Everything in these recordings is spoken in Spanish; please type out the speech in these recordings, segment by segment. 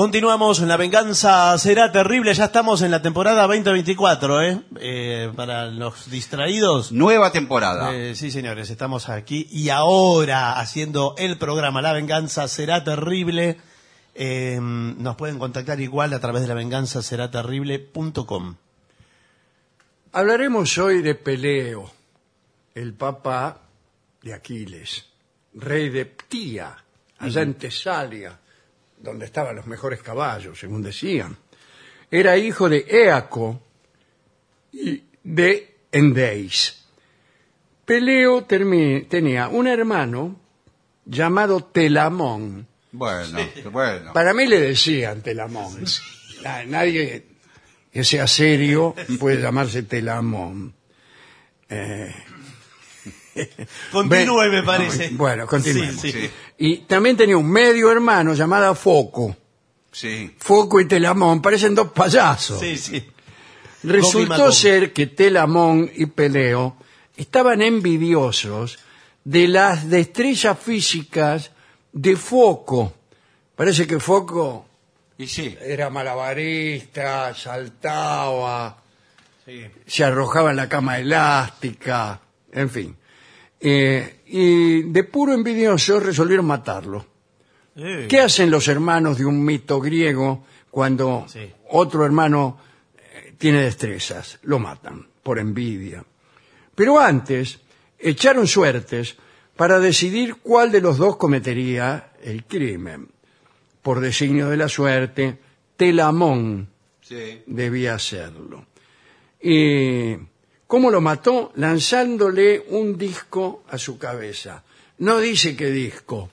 Continuamos, La Venganza Será Terrible, ya estamos en la temporada 2024, ¿eh? Eh, para los distraídos. Nueva temporada. Eh, sí, señores, estamos aquí y ahora haciendo el programa La Venganza Será Terrible. Eh, nos pueden contactar igual a través de lavenganzaseraterrible.com. Hablaremos hoy de Peleo, el papá de Aquiles, rey de Ptía, allá en Tesalia, donde estaban los mejores caballos, según decían. Era hijo de Éaco y de Endeis. Peleo termi- tenía un hermano llamado Telamón. Bueno, bueno. Para mí le decían Telamón. Na- Nadie que sea serio puede llamarse Telamón. Continúe, me parece. Bueno, continuemos. Sí, Y también tenía un medio hermano llamado Foco. sí. Foco y Telamón parecen dos payasos. Sí, sí. Resultó ser que Telamón y Peleo estaban envidiosos de las destrezas físicas de Foco. Parece que Foco Y sí. era malabarista, saltaba, Sí. se arrojaba en la cama elástica, en fin. Eh, y de puro envidioso resolvieron matarlo. Eh, ¿Qué hacen los hermanos de un mito griego cuando Sí. otro hermano eh, tiene destrezas? Lo matan por envidia. Pero antes echaron suertes para decidir cuál de los dos cometería el crimen. Por designio de la suerte, Telamón Sí. debía hacerlo. ¿Y cómo lo mató? Lanzándole un disco a su cabeza. No dice qué disco.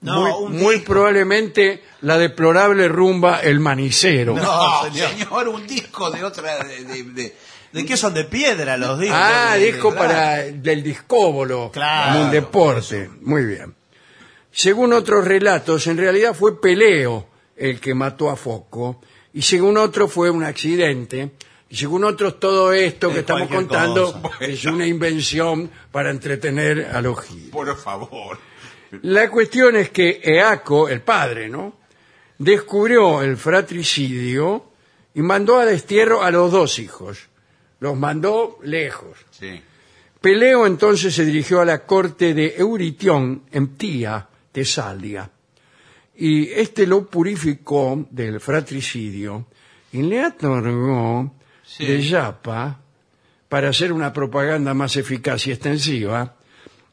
No, muy, un muy disco. probablemente la deplorable rumba El Manicero. No, señor. señor. un disco de otra. De, de- de- ¿De qué son de piedra los discos? ah, disco para del discóbolo, Claro, como un deporte. Muy bien. Según otros relatos, en realidad fue Peleo el que mató a Foco, y según otros fue un accidente, y según otros todo esto que Es estamos cualquier contando cosa. es una invención para entretener a los giles. Por favor. La cuestión es que Eaco, el padre, ¿no? Descubrió el fratricidio y mandó a destierro a los dos hijos. Los mandó lejos. Sí. Peleo entonces se dirigió a la corte de Euritión en Ptía, Tesalia. Y este lo purificó del fratricidio y le otorgó Sí. de yapa, para hacer una propaganda más eficaz y extensiva,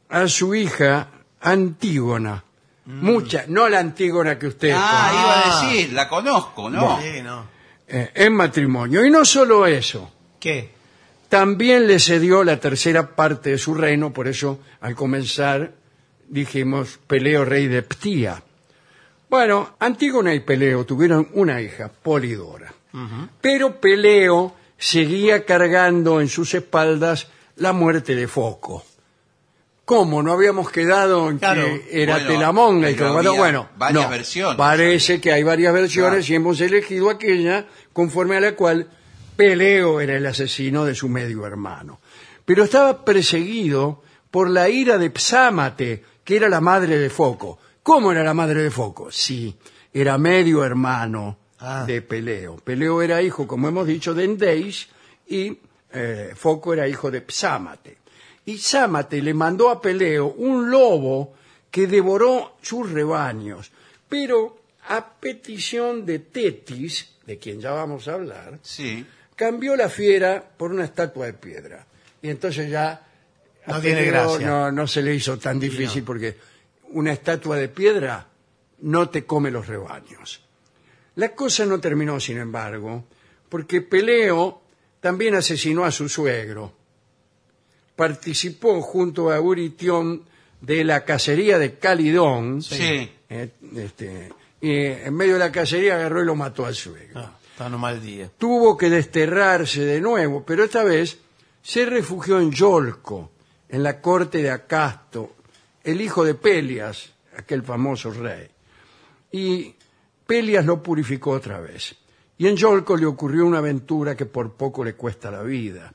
a su hija Antígona. Mucha, no la Antígona que usted Ah, conoce, iba a decir, la conozco, ¿no? Sí, no. eh, en matrimonio. Y no solo eso, ¿Qué? también le cedió la tercera parte de su reino, por eso al comenzar dijimos Peleo rey de Ptía. Bueno, Antígona y Peleo tuvieron una hija, Polidora. Pero Peleo seguía cargando en sus espaldas la muerte de Foco. ¿Cómo? ¿No habíamos quedado en Claro. que era Bueno, Telamón el pero había Bueno, varias no. versiones. Parece que hay varias versiones y hemos elegido aquella conforme a la cual Peleo era el asesino de su medio hermano. Pero estaba perseguido por la ira de Psámate, que era la madre de Foco. ¿Cómo era la madre de Foco? Sí, era medio hermano Ah. de Peleo. Peleo era hijo, como hemos dicho, de Endeis y eh, Foco era hijo de Psámate. Y Psámate le mandó a Peleo un lobo que devoró sus rebaños, pero a petición de Tetis, de quien ya vamos a hablar, Sí. cambió la fiera por una estatua de piedra. Y entonces ya No tiene gracia. No, no se le hizo tan difícil porque una estatua de piedra no te come los rebaños. La cosa no terminó, sin embargo, porque Peleo también asesinó a su suegro. Participó junto a Euritión de la cacería de Calidón. Sí. eh, este, y en medio de la cacería agarró y lo mató al suegro está en un mal día. tuvo que desterrarse de nuevo, pero esta vez se refugió en Yolco, en la corte de Acasto, el hijo de Pelias, aquel famoso rey. Y Pelias lo purificó otra vez. Y en Yolco le ocurrió una aventura que por poco le cuesta la vida.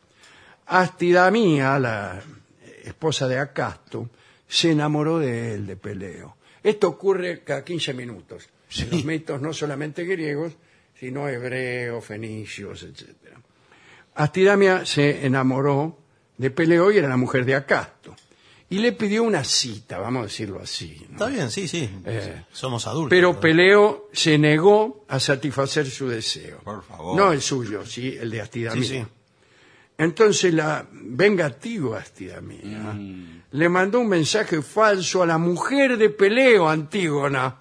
Astidamía, la esposa de Acasto, se enamoró de él, de Peleo. Esto ocurre cada 15 minutos. de los mitos no solamente griegos, sino hebreos, fenicios, etc. Astidamia se enamoró de Peleo y era la mujer de Acasto. Y le pidió una cita, vamos a decirlo así. ¿no? Está bien, sí, sí. Eh, Somos adultos. Pero. Peleo se negó a satisfacer su deseo. Por favor. No el suyo, sí, el de Astidamia. Sí, sí. Entonces la vengativa Astidamia le mandó un mensaje falso a la mujer de Peleo, Antígona.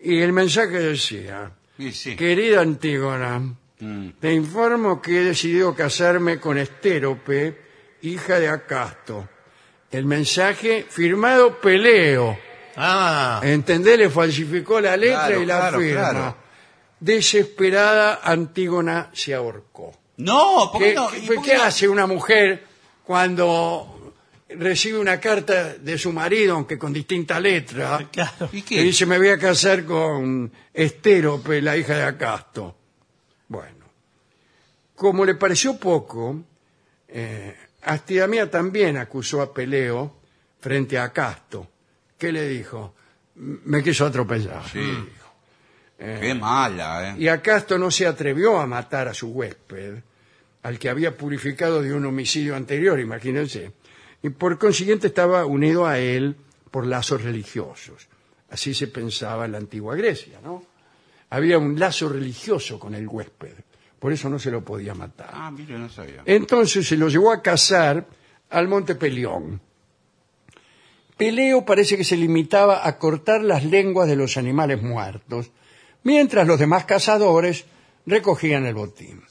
Y el mensaje decía, Sí, sí. querida Antígona, Mm. te informo que he decidido casarme con Estérope, hija de Acasto. El mensaje firmado Peleo. Ah, ¿Entendés? Le falsificó la letra Claro, y la claro, firma. claro. Desesperada, Antígona se ahorcó. No, ¿por qué ¿Qué, no? qué- hace una mujer cuando recibe una carta de su marido, aunque con distinta letra, claro. ¿Y que qué? dice me voy a casar con Estérope, la hija de Acasto? Bueno, como le pareció poco, eh, Astidamia también acusó a Peleo frente a Acasto. ¿Qué le dijo? Me quiso atropellar. Sí. Qué mala, ¿eh? Y Acasto no se atrevió a matar a su huésped, al que había purificado de un homicidio anterior, imagínense. Y por consiguiente estaba unido a él por lazos religiosos. Así se pensaba en la antigua Grecia, ¿no? Había un lazo religioso con el huésped, por eso no se lo podía matar. Ah, mire, no sabía. Entonces se lo llevó a cazar al monte Pelión. Peleo parece que se limitaba a cortar las lenguas de los animales muertos, mientras los demás cazadores recogían el botín.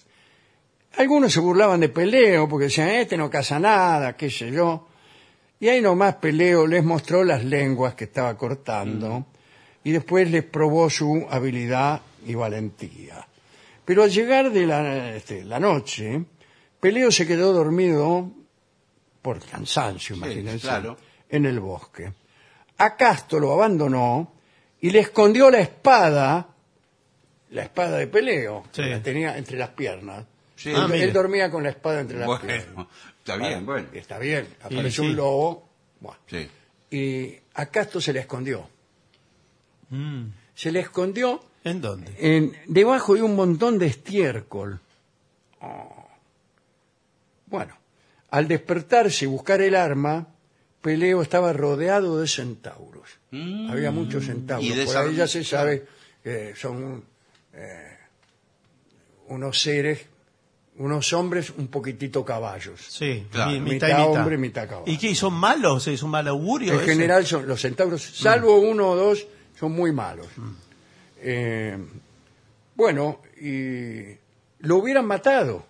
Algunos se burlaban de Peleo porque decían, este no caza nada, qué sé yo. Y ahí nomás Peleo les mostró las lenguas que estaba cortando y después les probó su habilidad y valentía. Pero al llegar de la, este, la noche, Peleo se quedó dormido por cansancio, Sí, imagínense, claro. en el bosque. Acasto lo abandonó y le escondió la espada, la espada de Peleo, Sí. que la tenía entre las piernas. Sí. él, Ah, mire. él dormía con la espada entre las piernas. Bueno, está bien, bueno. Está bien, apareció sí. un lobo. Bueno, Sí. y Acasto se le escondió. Mm. Se le escondió ¿En dónde? en, debajo de un montón de estiércol. Oh. Bueno, al despertarse y buscar el arma, Peleo estaba rodeado de centauros. Mm. Había muchos centauros. Y Por ahí ya se sabe que son eh, unos seres, unos hombres un poquitito caballos. Sí, Claro. mi- Mitad mitad, mitad. hombre, mitad caballo. ¿Y qué? ¿Y son malos? ¿Es un mal augurio? En general son los centauros, salvo uno o dos, son muy malos. Eh, bueno, y lo hubieran matado,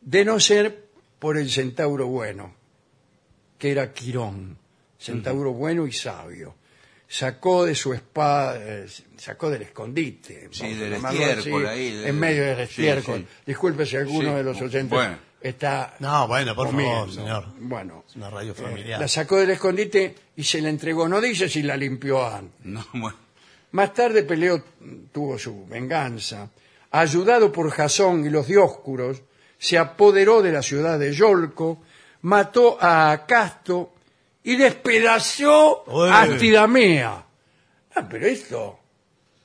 de no ser por el centauro bueno, que era Quirón, centauro bueno y sabio. Sacó de su espada, eh, sacó del escondite, Sí, del llamarlo estiércol así, ahí, de- en medio del estiércol. sí. Disculpe si alguno Sí, de los oyentes bueno. está No, bueno, por comiendo. favor, señor. Bueno, Es una radio eh, familiar. la sacó del escondite y se la entregó. No dice si la limpió antes. No, bueno. Más tarde Peleo tuvo su venganza. Ayudado por Jasón y los Dioscuros, se apoderó de la ciudad de Yolco, mató a Acasto y despedazó Uy. a Astidamea. Ah, pero esto,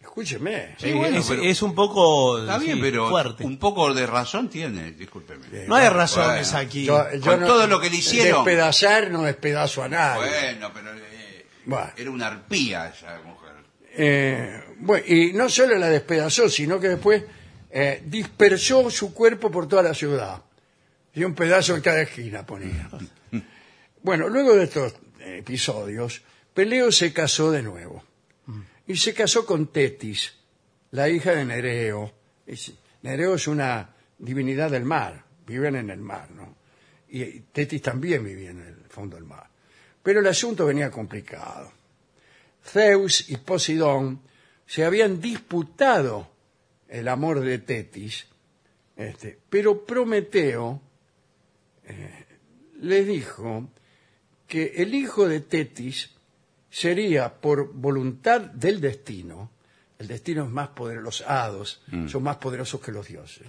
escúcheme. Sí, bueno, es, pero- es un poco Está bien, sí, pero fuerte. un poco de razón tiene, discúlpeme. No hay razones Bueno. aquí. Yo- yo Con todo lo que le hicieron. Despedazar no despedazo a nadie. Bueno, pero eh, Bueno. era una arpía esa mujer. Eh, bueno, y no solo la despedazó, sino que después eh, dispersó su cuerpo por toda la ciudad. Y un pedazo en cada esquina ponía. Bueno, luego de estos episodios, Peleo se casó de nuevo. Y se casó con Tetis, la hija de Nereo. Nereo es una divinidad del mar, viven en el mar, ¿no? Y Tetis también vivía en el fondo del mar. Pero el asunto venía complicado. Zeus y Poseidón se habían disputado el amor de Tetis, este, pero Prometeo eh, le dijo que el hijo de Tetis sería por voluntad del destino, el destino es más poderoso, los hados son más poderosos que los dioses,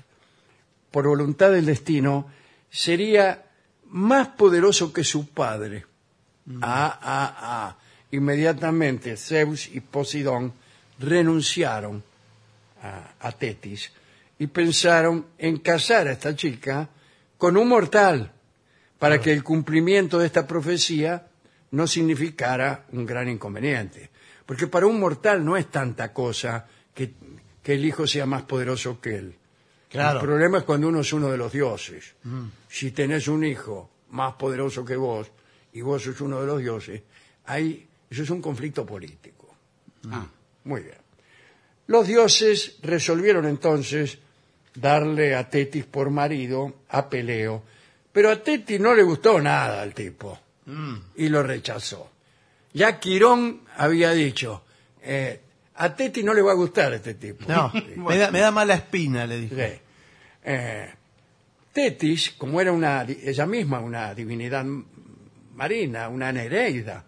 por voluntad del destino sería más poderoso que su padre. Ah, ah, ah. Inmediatamente Zeus y Poseidón renunciaron a, a Tetis y pensaron en casar a esta chica con un mortal para que el cumplimiento de esta profecía no significara un gran inconveniente. Porque para un mortal no es tanta cosa que, que el hijo sea más poderoso que él. Claro. El problema es cuando uno es uno de los dioses. Si tenés un hijo más poderoso que vos y vos sos uno de los dioses, ahí eso es un conflicto político. Ah, Muy bien. Los dioses resolvieron entonces darle a Tetis por marido a Peleo, pero a Tetis no le gustó nada al tipo y lo rechazó. Ya Quirón había dicho, eh, a Tetis no le va a gustar este tipo. No, me da, me da mala espina, le dije. Sí. Eh, Tetis, como era una, ella misma una divinidad marina, una Nereida,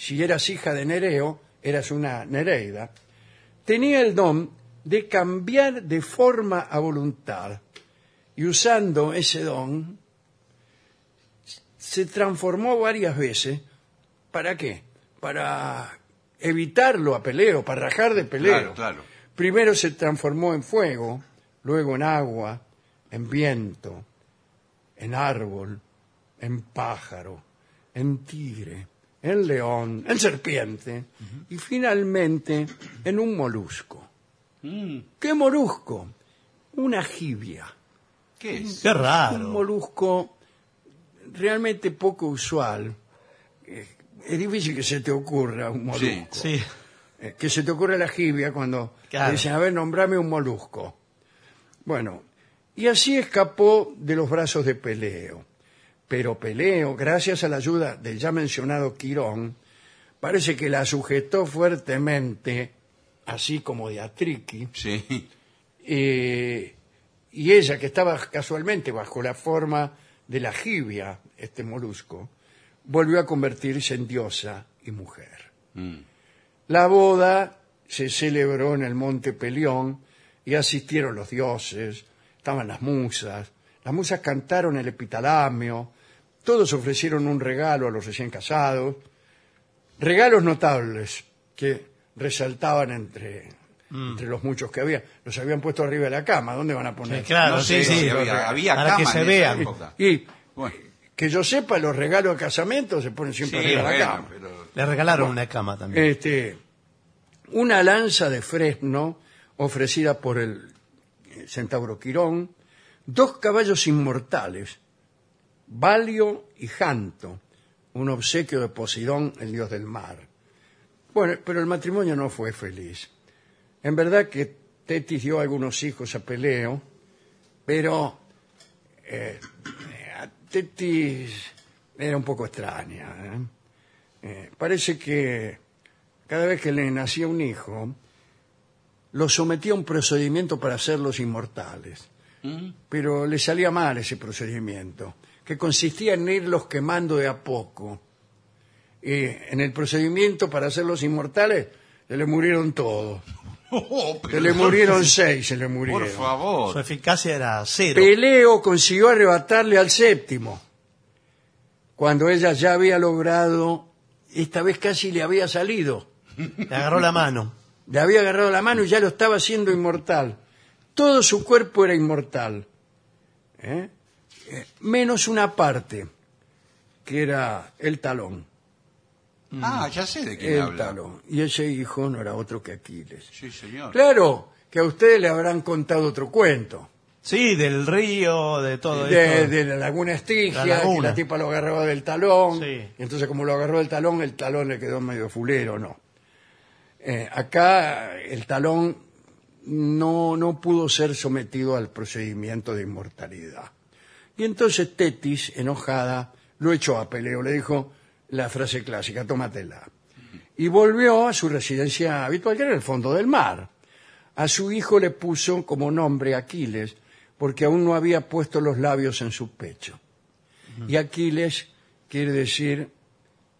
si eras hija de Nereo, eras una Nereida, tenía el don de cambiar de forma a voluntad. Y usando ese don, se transformó varias veces. ¿Para qué? Para evitarlo a Peleo, para rajar de Peleo. Claro, claro. Primero se transformó en fuego, luego en agua, en viento, en árbol, en pájaro, en tigre, en león, en serpiente y finalmente en un molusco. ¿Qué molusco? Una jibia. ¿Qué es? Qué Un raro. molusco realmente poco usual. Eh, Es difícil que se te ocurra un molusco. Sí. Eh, que se te ocurre la jibia cuando Claro. te dicen, a ver, nombrame un molusco. Bueno, y así escapó de los brazos de Peleo. Pero Peleo, gracias a la ayuda del ya mencionado Quirón, parece que la sujetó fuertemente, así como de Atriqui, Sí. eh, y ella, que estaba casualmente bajo la forma de la jibia, este molusco, volvió a convertirse en diosa y mujer. Mm. La boda se celebró en el monte Pelión y asistieron los dioses, estaban las musas, las musas cantaron el epitalamio, todos ofrecieron un regalo a los recién casados, regalos notables que resaltaban entre, entre los muchos que había. Los habían puesto arriba de la cama, ¿dónde van a poner? Sí, claro, No sé sí, sí. había, había Para que se vean. Y Bueno, que yo sepa, los regalos de casamiento se ponen sí, siempre arriba de la cama. pero... Le regalaron una cama también. Este, una lanza de fresno ofrecida por el centauro Quirón, dos caballos inmortales, Balio y Janto, un obsequio de Poseidón, el dios del mar. Bueno, pero el matrimonio no fue feliz. En verdad que Tetis dio algunos hijos a Peleo, pero eh, a Tetis era un poco extraña. ¿eh? Eh, parece que cada vez que le nacía un hijo, lo sometía a un procedimiento para hacerlos inmortales. Pero le salía mal ese procedimiento, que consistía en irlos quemando de a poco. Y en el procedimiento para hacerlos inmortales, se le murieron todos. Oh, pero- Se le murieron seis, se le Por murieron. Su favor. eficacia era cero. Peleo consiguió arrebatarle al séptimo, cuando ella ya había logrado, esta vez casi le había salido, Le agarró la mano. le había agarrado la mano y ya lo estaba haciendo inmortal. Todo su cuerpo era inmortal, ¿eh? Eh, menos una parte, que era el talón. Ah, ya sé de quién El habla. talón. Y ese hijo no era otro que Aquiles. Sí, señor. Claro, que a ustedes le habrán contado otro cuento. Sí, del río, de todo de, esto. de la laguna Estigia, La laguna. que la tipa lo agarraba del talón, Sí. y entonces como lo agarró del talón, el talón le quedó medio fulero, no. Eh, acá el talón no, no pudo ser sometido al procedimiento de inmortalidad. Y entonces Tetis, enojada, lo echó a Peleo, le dijo la frase clásica, tómatela. Y volvió a su residencia habitual, que era el fondo del mar. A su hijo le puso como nombre Aquiles, porque aún no había puesto los labios en su pecho. Y Aquiles quiere decir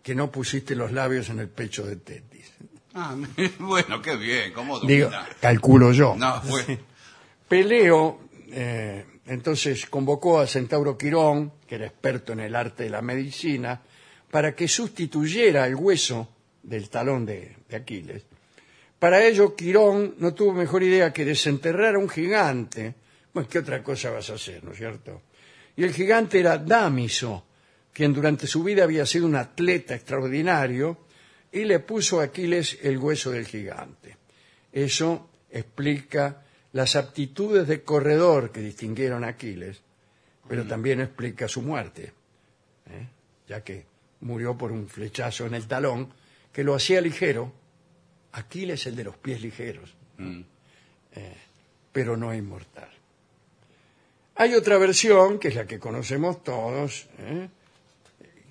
que no pusiste los labios en el pecho de Tetis. Ah, bueno, qué bien, ¿cómo Digo, calculo yo. No, bueno. Peleo eh, entonces convocó al centauro Quirón, que era experto en el arte de la medicina, para que sustituyera el hueso del talón de, Aquiles Para ello, Quirón no tuvo mejor idea que desenterrar a un gigante. Bueno, ¿qué otra cosa vas a hacer, no es cierto? Y el gigante era Dámiso, quien durante su vida había sido un atleta extraordinario, y le puso a Aquiles el hueso del gigante. Eso explica las aptitudes de corredor que distinguieron a Aquiles, pero también explica su muerte, ¿eh? ya que murió por un flechazo en el talón que lo hacía ligero. Aquiles el de los pies ligeros, Mm. eh, pero no inmortal. Hay otra versión, que es la que conocemos todos, ¿eh?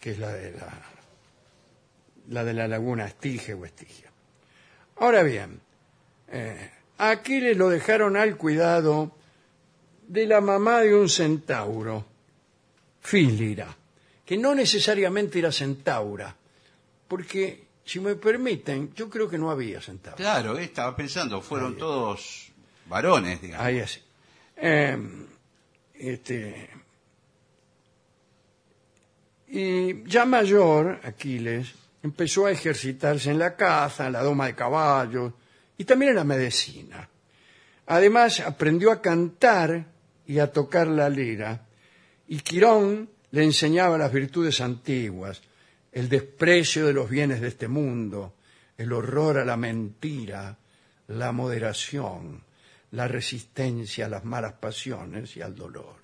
que es la de la, la de la laguna Estige o Estigia. Ahora bien, eh, a Aquiles lo dejaron al cuidado de la mamá de un centauro, Fílira, que no necesariamente era centaura, porque, si me permiten, yo creo que no había centauros. Claro, estaba pensando, fueron todos varones, digamos. Ahí así. Eh, este, y ya mayor, Aquiles, empezó a ejercitarse en la caza, en la doma de caballos y también en la medicina. Además, aprendió a cantar y a tocar la lira. Y Quirón le enseñaba las virtudes antiguas, el desprecio de los bienes de este mundo, el horror a la mentira, la moderación, la resistencia a las malas pasiones y al dolor.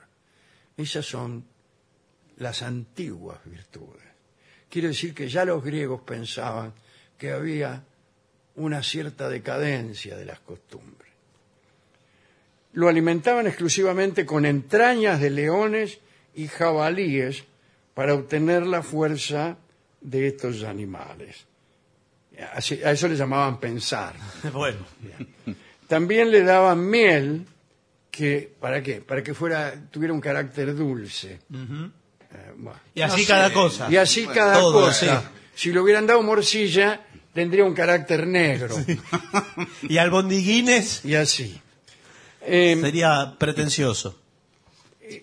Esas son las antiguas virtudes. Quiere decir que ya los griegos pensaban que había una cierta decadencia de las costumbres. Lo alimentaban exclusivamente con entrañas de leones y jabalíes para obtener la fuerza de estos animales. Así- a eso le llamaban pensar. Bueno, También le daban miel, que ¿para qué? Para que fuera tuviera un carácter dulce. Eh, bueno. y así No cada sé. cosa. Y así cada Todo, cosa. sí. Si le hubieran dado morcilla, tendría un carácter negro. Y albondiguines Y así. Eh, sería pretencioso.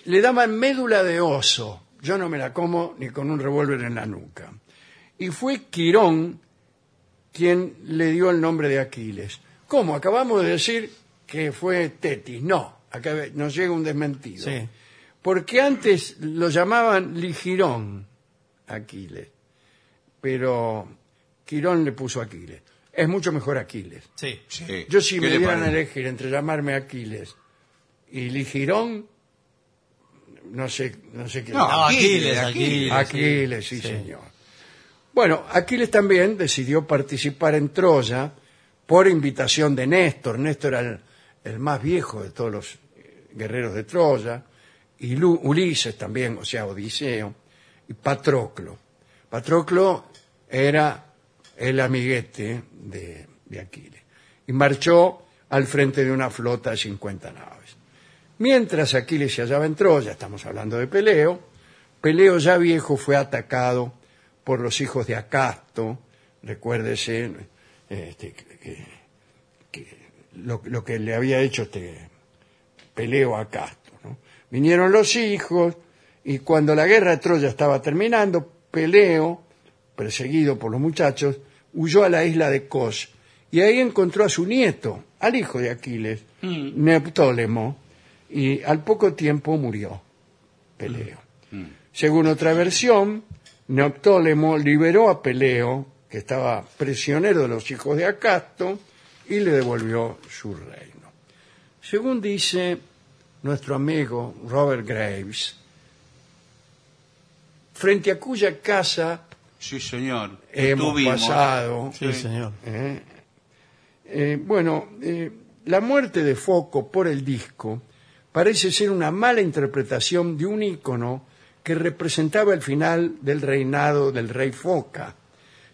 le daban médula de oso. Yo no me la como ni con un revólver en la nuca. Y fue Quirón quien le dio el nombre de Aquiles. ¿Cómo? Acabamos de decir que fue Tetis. No, acá nos llega un desmentido. Sí. Porque antes lo llamaban Ligirón, Aquiles. Pero Quirón le puso Aquiles. Es mucho mejor Aquiles. Sí. Sí. Yo si ¿Qué me le dieran a parece? elegir entre llamarme Aquiles y Ligirón, no sé, no sé qué. No, Aquiles, Aquiles, Aquiles. Aquiles, sí, sí. señor. Bueno, Aquiles también decidió participar en Troya por invitación de Néstor. Néstor era el, el más viejo de todos los eh, guerreros de Troya, y Lu- Ulises también, o sea, Odiseo, y Patroclo. Patroclo era el amiguete de, Aquiles, y marchó al frente de una flota de 50 naves. Mientras Aquiles se hallaba en Troya, estamos hablando de Peleo, Peleo ya viejo fue atacado por los hijos de Acasto, recuérdese este, lo, que le había hecho este Peleo a Acasto. Vinieron los hijos y cuando la guerra de Troya estaba terminando, Peleo, perseguido por los muchachos, huyó a la isla de Cos y ahí encontró a su nieto, al hijo de Aquiles, Neoptólemo, y al poco tiempo murió Peleo. Según otra versión, Neoptólemo liberó a Peleo, que estaba prisionero de los hijos de Acasto, y le devolvió su reino. Según dice nuestro amigo Robert Graves, frente a cuya casa Sí, señor. hemos Estuvimos. pasado, Sí, señor. ¿eh? Eh, bueno, eh, la muerte de Foco por el disco parece ser una mala interpretación de un ícono que representaba el final del reinado del rey Foca,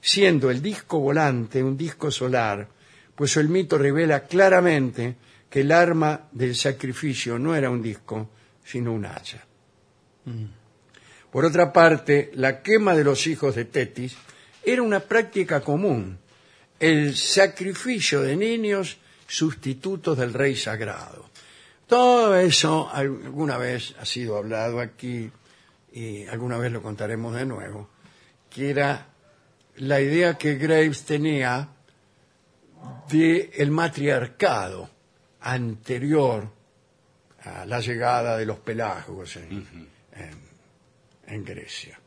siendo el disco volante un disco solar, pues el mito revela claramente que el arma del sacrificio no era un disco, sino un hacha. Por otra parte, la quema de los hijos de Tetis era una práctica común, el sacrificio de niños sustitutos del rey sagrado. Todo eso alguna vez ha sido hablado aquí y alguna vez lo contaremos de nuevo, que era la idea que Graves tenía del matriarcado anterior a la llegada de los pelágicos en, en- en Grecia.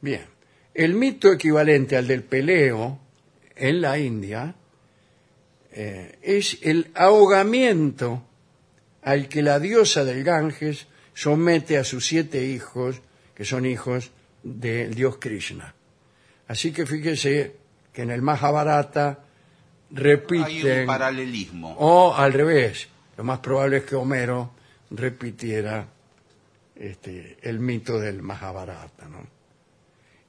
Bien, el mito equivalente al del peleo en la India eh, es el ahogamiento al que la diosa del Ganges somete a sus siete hijos, que son hijos del dios Krishna. Así que fíjese que en el Mahabharata Hay repiten un paralelismo. o al revés, lo más probable es que Homero repitiera este, el mito del Mahabharata. ¿no?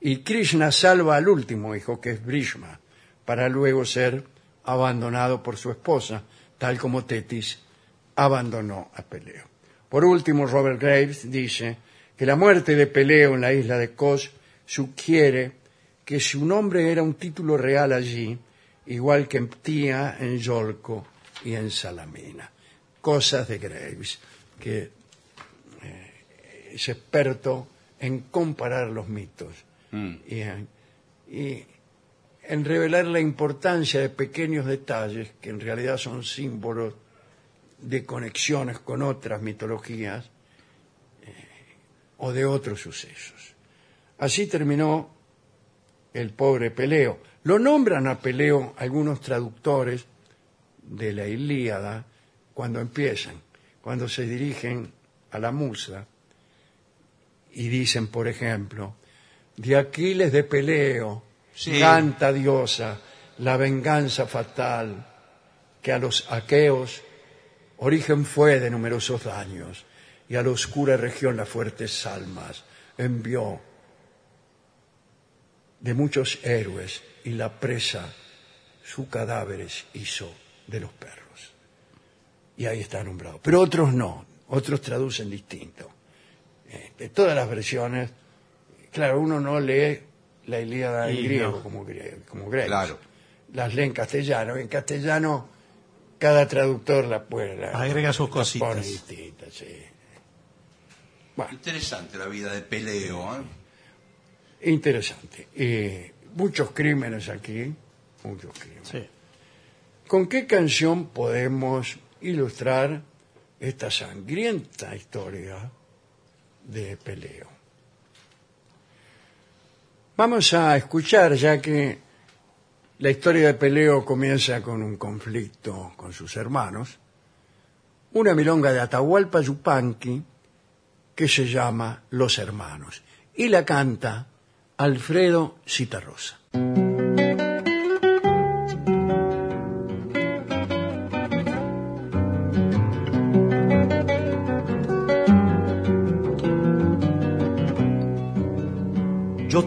Y Krishna salva al último hijo, que es Brishma, para luego ser abandonado por su esposa, tal como Tetis abandonó a Peleo. Por último, Robert Graves dice que la muerte de Peleo en la isla de Kos sugiere que su nombre era un título real allí, igual que en Ptía, en Yolco y en Salamina. Cosas de Graves, que es experto en comparar los mitos Mm. y en, y en revelar la importancia de pequeños detalles que en realidad son símbolos de conexiones con otras mitologías eh, o de otros sucesos. Así terminó el pobre Peleo. Lo nombran a Peleo algunos traductores de la Ilíada cuando empiezan, cuando se dirigen a la musa y dicen, por ejemplo, de Aquiles de Peleo, Sí. canta diosa la venganza fatal que a los aqueos origen fue de numerosos daños y a la oscura región las fuertes salmas envió de muchos héroes y la presa sus cadáveres hizo de los perros. Y ahí está nombrado. Pero otros no, otros traducen distinto. De todas las versiones, claro, uno no lee la Ilíada en Y griego no. como, como Graves. Claro. Las lee en castellano. En castellano, cada traductor la puede. la- Agrega sus cositas. pone distinta, sí. Bueno, Interesante la vida de Peleo. ¿eh? interesante. Muchos crímenes aquí, muchos crímenes. Sí. ¿Con qué canción podemos ilustrar esta sangrienta historia de Peleo? Vamos a escuchar, ya que la historia de Peleo comienza con un conflicto con sus hermanos, una milonga de Atahualpa Yupanqui que se llama Los Hermanos y la canta Alfredo Citarrosa.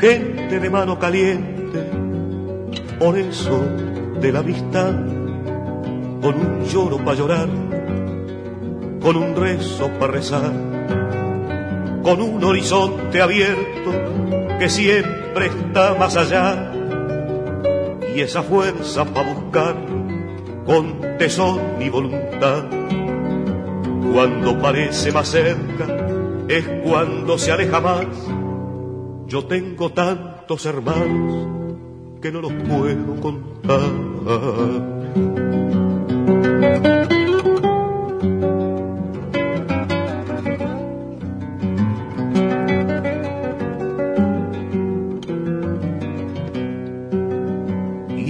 Gente de mano caliente, por eso de la amistad, con un lloro para llorar, con un rezo para rezar, con un horizonte abierto que siempre está más allá, y esa fuerza para buscar con tesón y voluntad. Cuando parece más cerca es cuando se aleja más. Yo tengo tantos hermanos que no los puedo contar.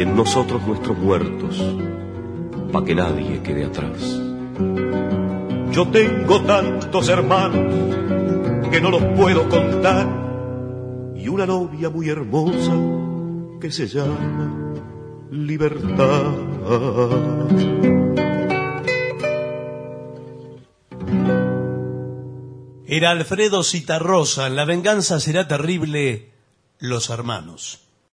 y en nosotros nuestros muertos, pa' que nadie quede atrás. Yo tengo tantos hermanos que no los puedo contar, y una novia muy hermosa que se llama libertad. Era Alfredo Citarrosa, en La venganza será terrible, los hermanos.